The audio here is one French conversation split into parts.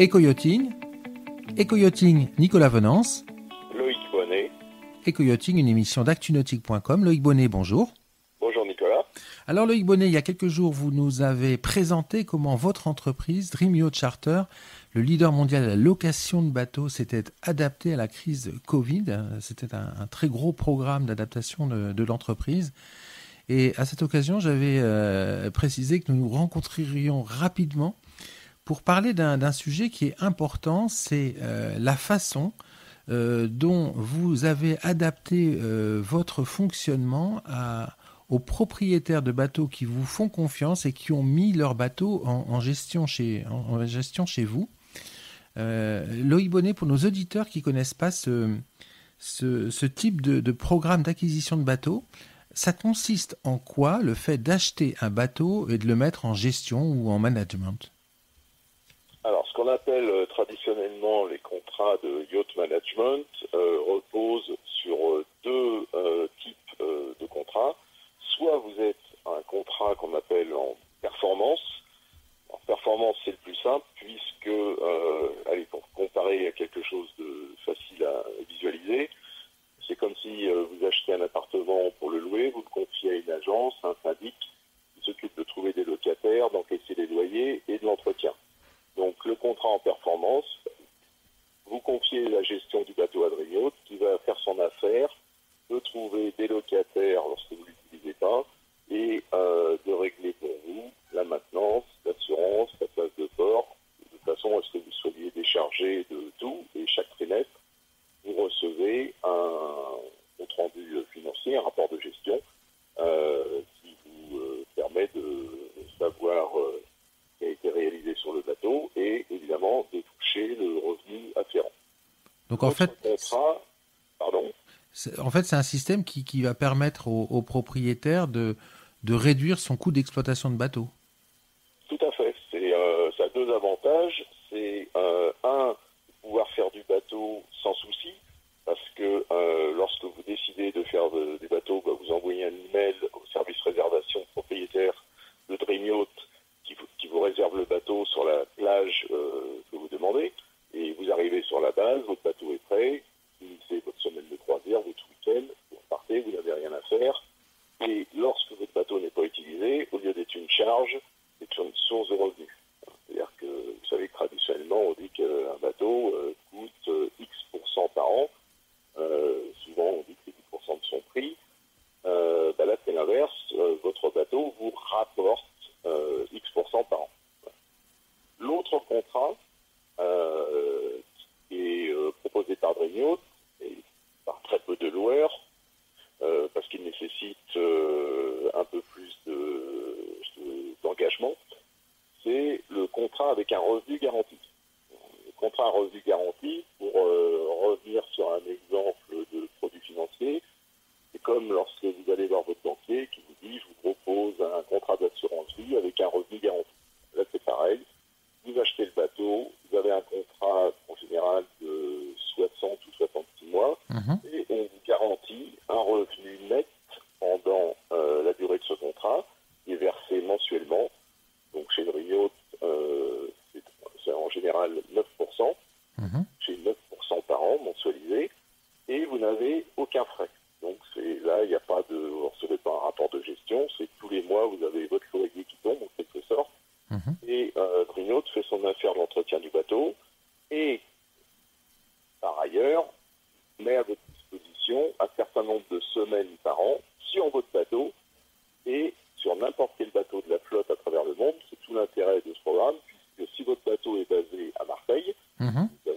Eco-Yachting, Eco-Yachting Nicolas Venance, Loïc Bonnet, Eco-Yachting, une émission d'actunautique.com. Loïc Bonnet, bonjour. Bonjour Nicolas. Alors Loïc Bonnet, il y a quelques jours, vous nous avez présenté comment votre entreprise, Dream Yacht Charter, le leader mondial de la location de bateaux, s'était adapté à la crise Covid. C'était un, très gros programme d'adaptation de, l'entreprise. Et à cette occasion, j'avais euh, précisé que nous nous rencontrerions rapidement pour parler d'un sujet qui est important, c'est euh, la façon euh, dont vous avez adapté euh, votre fonctionnement aux propriétaires de bateaux qui vous font confiance et qui ont mis leur bateau en, gestion, chez, vous. Loïc Bonnet, pour nos auditeurs qui ne connaissent pas ce, type de, de programme d'acquisition de bateaux, ça consiste en quoi le fait d'acheter un bateau et de le mettre en gestion ou en management? Qu'on appelle euh, traditionnellement les contrats de yacht management euh, reposent sur euh, deux types de contrats. Soit vous êtes un contrat qu'on appelle en performance. En performance, c'est le plus simple puisque, allez, pour comparer à quelque chose de facile à visualiser, c'est comme si vous achetez un appartement pour le louer, vous le confiez à une agence, un syndic qui s'occupe de trouver des locataires, d'encaisser les loyers et de l'entretien. Donc le contrat en performance, vous confiez la gestion du bateau à qui va faire son affaire, de trouver des locataires lorsque vous ne l'utilisez pas et euh, de régler pour vous la maintenance, l'assurance, la place de port, de façon à ce que vous soyez déchargé de tout et chaque trimestre, vous recevez un compte rendu financier, un rapport de gestion euh, qui vous euh, permet de savoir qui a été réalisé sur le bateau et évidemment de toucher le revenu afférent. Donc en fait, pardon. En fait, c'est un système qui, qui va permettre aux, propriétaires de, de réduire son coût d'exploitation de bateau. Tout à fait. C'est, euh, ça a deux avantages. C'est euh, un, pouvoir faire du bateau sans souci, parce que euh, lorsque vous décidez de faire des bateaux, bah, vous envoyez un email au service réservation propriétaire de Dream qui vous réserve le bateau sur la plage euh, que vous demandez. Et vous arrivez sur la base, votre bateau est prêt, c'est votre semaine de croisière, votre week-end, vous repartez, vous n'avez rien à faire. Et lorsque votre bateau n'est pas utilisé, au lieu d'être une charge, c'est une source de revenus. C'est-à-dire que vous savez que traditionnellement, on dit qu'un bateau euh, coûte euh, X% par an. souvent, on dit que c'est 10% de son prix. Bah là, c'est l'inverse. votre bateau vous rapporte euh, X% par an. L'autre contrat euh, qui est euh, proposé par Dremio et par très peu de loueurs, parce qu'il nécessite un peu plus d'engagement, c'est le contrat avec un revenu garanti. Le contrat à revenu garanti, pour revenir sur un exemple de produit financier, c'est comme lorsque vous allez voir votre banquier qui vous dit je vous propose un contrat d'assurance vie avec un revenu garanti. Là c'est pareil. Vous achetez le bateau, vous avez un contrat en général de 60 ou 66 mois mhm. et on vous garantit un revenu net pendant euh, la durée de ce contrat qui est versé mensuellement. Donc chez le Rio, euh, c'est en général 9%. Chez 9% par an mensualisé. Et vous n'avez aucun frais. Donc là, il n'y a pas de, vous ne recevez pas un rapport de gestion, c'est tous les mois vous avez votre Mm-hmm.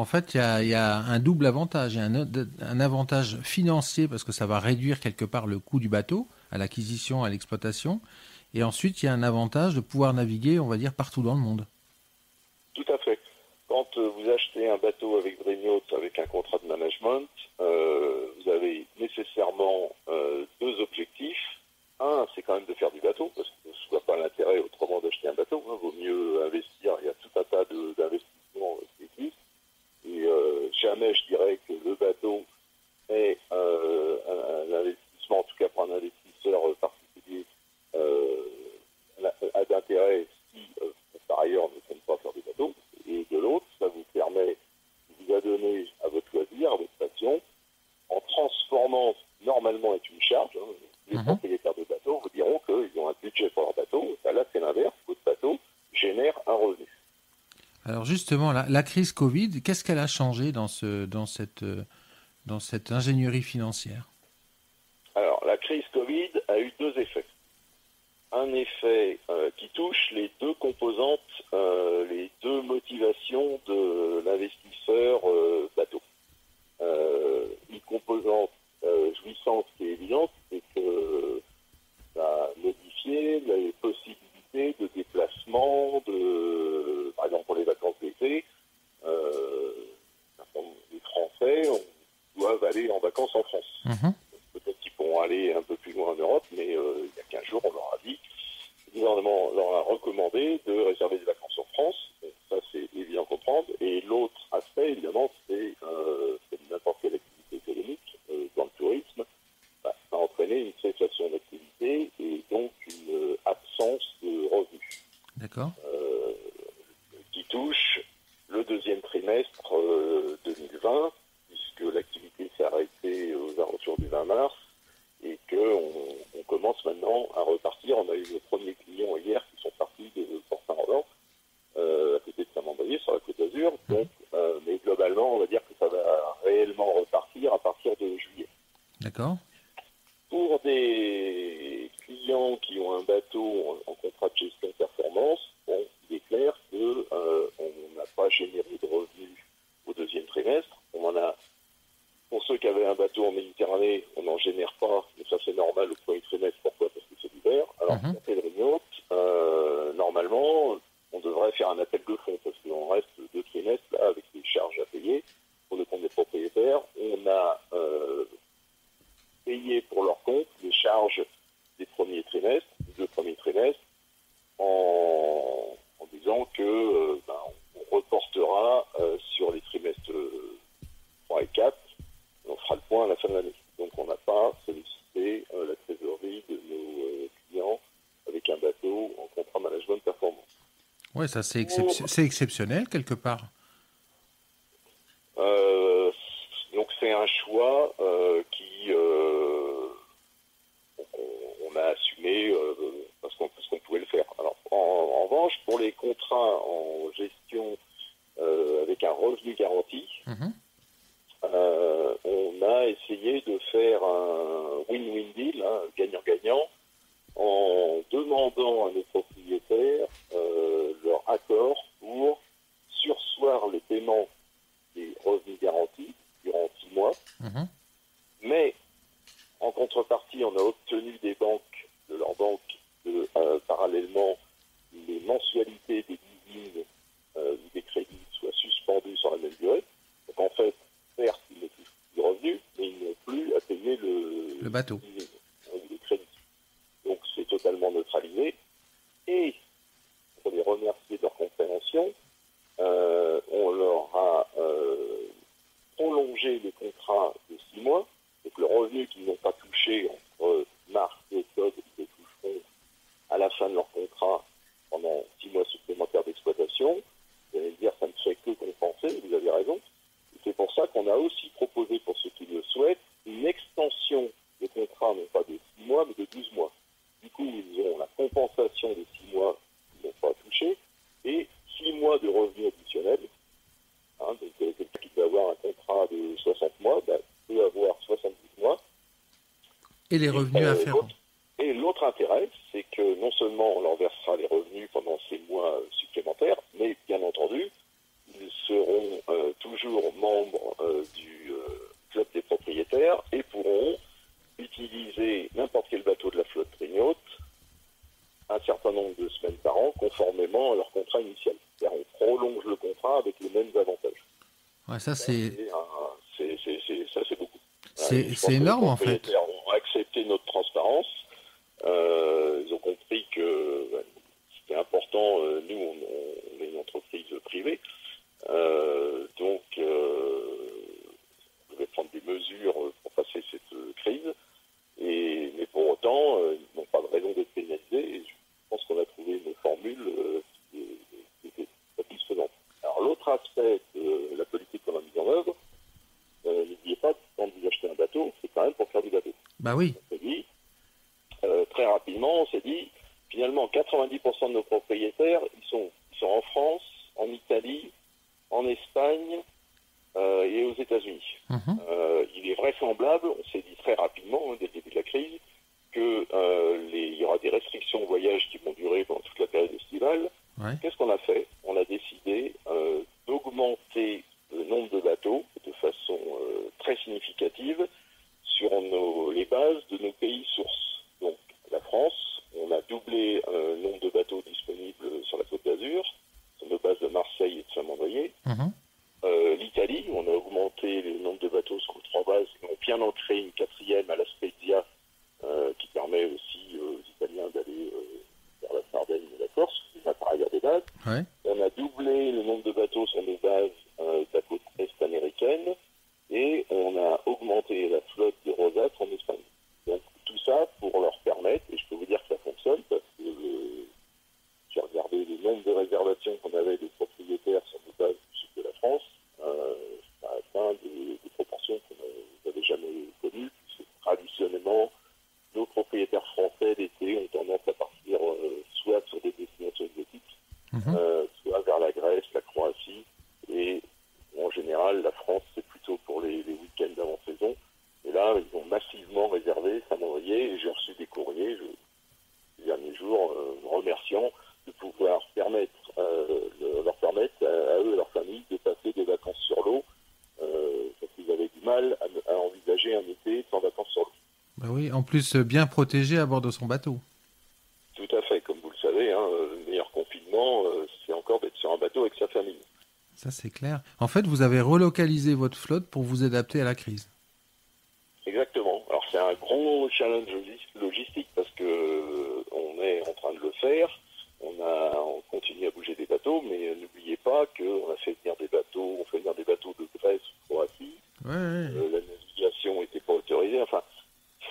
En fait, il y a, un double avantage. Il y a un, avantage financier parce que ça va réduire quelque part le coût du bateau à l'acquisition, à l'exploitation. Et ensuite, il y a un avantage de pouvoir naviguer, on va dire, partout dans le monde. Tout à fait. Quand euh, vous achetez un bateau avec Dreamyacht, avec un contrat de management, euh, vous avez nécessairement euh, deux objectifs. Un, c'est quand même de faire du bateau, parce que ce n'est pas l'intérêt autrement d'acheter un bateau. Il hein. vaut mieux investir. Il y a tout un tas d'investissements. Et jamais je dirais que le bateau est un, investissement, en tout cas pour un investisseur particulier, a d'intérêt si par ailleurs ne compte pas faire du bateau. Et de l'autre, ça vous permet, vous a donné à votre loisir, à votre passion, en transformant normalement avec une charge. Hein, les mhm. propriétaires de bateaux vous diront qu'ils ont un budget pour leur bateau. Là, c'est l'inverse. Votre bateau génère un revenu. Alors la, crise Covid, qu'est-ce qu'elle a changé dans, dans, cette, ingénierie financière? Alors, la crise Covid a eu deux effets. Un effet euh, qui touche les deux composantes, euh, les deux motivations de l'investisseur euh, bateau. une composante jouissante est évidente, c'est que ça a modifié les possibilités de déplacement, de, par exemple pour les les Français doivent aller en vacances en France. Mhm. demeure, avaient un bateau en Méditerranée, on n'en génère pas, mais ça c'est normal au premier trimestre. Pourquoi Parce que c'est l'hiver. Alors, mm -hmm. le euh, normalement, on devrait faire un appel de fonds parce qu'on reste deux trimestres là avec des charges à payer pour le compte des propriétaires. On a euh, payé pour leur compte les charges des premiers trimestres, des deux premiers trimestres, en, disant que euh, ben, on reportera euh, sur les trimestres 3 et 4 on fera le point à la fin de l'année. Donc on n'a pas sollicité euh, la trésorerie de nos euh, clients avec un bateau en contrat management performance. Oui, ça c'est exceptionnel quelque part. Euh, donc c'est un choix qui on, a assumé parce qu'on pouvait le faire. Alors en, revanche, pour les contrats en gestion avec un revenu garanti, mhm. De faire un win-win deal, hein, gagnant-gagnant, demandant à nos propriétaires euh, leur accord pour sursoir le paiement des revenus garantis durant six mois. Mhm. Mais en contrepartie, on a obtenu des banques, de leurs banques, de, euh, parallèlement, les mensualités des leasing ou des crédits soient suspendues sur la même durée. Donc en fait, certes, ils ne touchent plus de revenus, mais ils n'ont plus à payer bateau. les revenus euh, afférents. Et l'autre intérêt, c'est que non seulement on leur versera les revenus pendant ces mois supplémentaires, mais bien entendu, ils seront euh, toujours membres euh, du club des propriétaires et pourront utiliser n'importe quel bateau de la flotte brignote un certain nombre de semaines par an conformément à leur contrat initial. C'est-à-dire on prolonge le contrat avec les mêmes avantages. Ouais, ça c'est ça c'est beaucoup. C'est hein, énorme en fait. Euh, nous, on, est une entreprise privée. Euh, donc, on devait prendre des mesures pour passer cette crise. Et, mais pour autant, ils n'ont pas de raison d'être pénalisés. Je pense qu'on a trouvé une formule euh, qui était satisfaisante. Alors l'autre aspect de la politique qu'on a mise en œuvre, euh, n'oubliez pas quand vous achetez un bateau, c'est quand même pour faire du bateau. Bah oui. On s'est dit, euh, très rapidement, on s'est dit, finalement, 90% de nos propriétaires, Mm-hmm. En plus euh, bien protégé à bord de son bateau. Tout à fait, comme vous le savez, hein, le meilleur confinement, euh, c'est encore d'être sur un bateau avec sa famille. Ça c'est clair. En fait, vous avez relocalisé votre flotte pour vous adapter à la crise. Exactement. Alors c'est un gros challenge logistique parce que euh, on est en train de le faire. On a, on continue à bouger des bateaux, mais n'oubliez pas qu'on a fait venir des bateaux, on fait venir des bateaux de Grèce ou Croatie. Ouais, ouais. la navigation n'était pas autorisée. Enfin,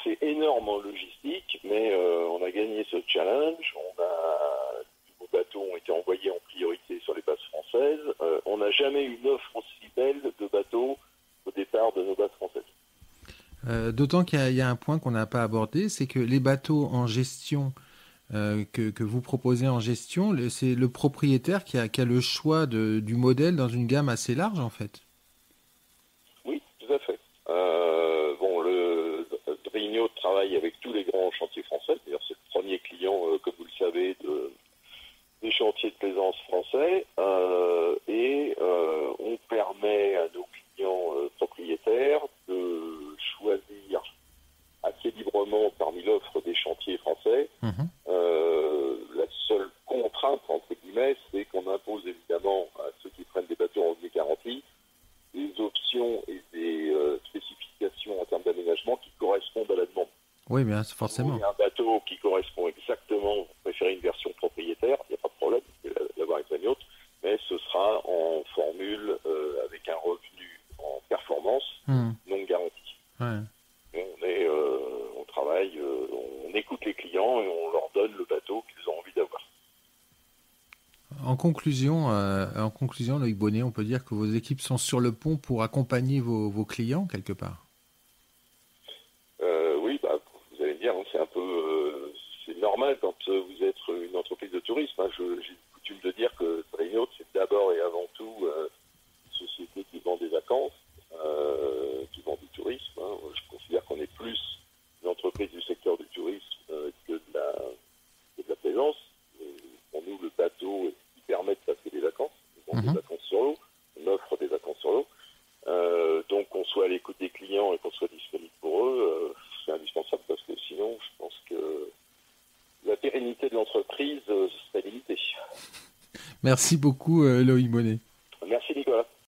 c'est énorme en logistique, mais euh, on a gagné ce challenge. On a, nos bateaux ont été envoyés en priorité sur les bases françaises. Euh, on n'a jamais eu une offre aussi belle de bateaux au départ de nos bases françaises. Euh, d'autant qu'il y, a un point qu'on n'a pas abordé, c'est que les bateaux en gestion que, que, vous proposez en gestion, c'est le propriétaire qui a, le choix du modèle dans une gamme assez large en fait. travaille avec tous les grands chantiers français. D'ailleurs, c'est le premier client, euh, comme vous le savez, de, des chantiers de plaisance français. Euh, et euh, on permet à nos clients propriétaires de choisir assez librement parmi l'offre des chantiers Mhm. la seule contrainte, entre guillemets, c'est qu'on impose évidemment à ceux qui prennent des bateaux en vie garantie des options et des spécifications en termes d'aménagement qui correspondent à la demande. Oui, bien forcément. Si un bateau qui correspond exactement, vous préférez une version propriétaire, il n'y a pas de problème, vous pouvez l'avoir avec la mais ce sera en formule euh, avec un revenu en performance hmm. non garanti. On, est, euh, on travaille, euh, on écoute les clients et on leur donne le bateau qu'ils ont envie d'avoir. En conclusion, en conclusion, Loïc Bonnet, on peut dire que vos équipes sont sur le pont pour accompagner vos clients quelque part? c'est un peu, euh, c'est normal quand euh, vous êtes une entreprise de tourisme. Hein. J'ai coutume de dire que Trainot, c'est d'abord et avant tout euh, une société qui vend des vacances, qui vend du tourisme. Hein. Je considère qu'on est plus une entreprise du secteur du tourisme que de la, de la plaisance. pour nous, le bateau qui permet de passer des vacances. On vend des mhm. vacances sur l'eau, on offre des vacances sur l'eau. donc l'écoute des clients et qu'on soit disponible pour eux, c'est indispensable parce que sinon, je pense que la pérennité de l'entreprise serait limitée. Merci beaucoup, Loïc Monet.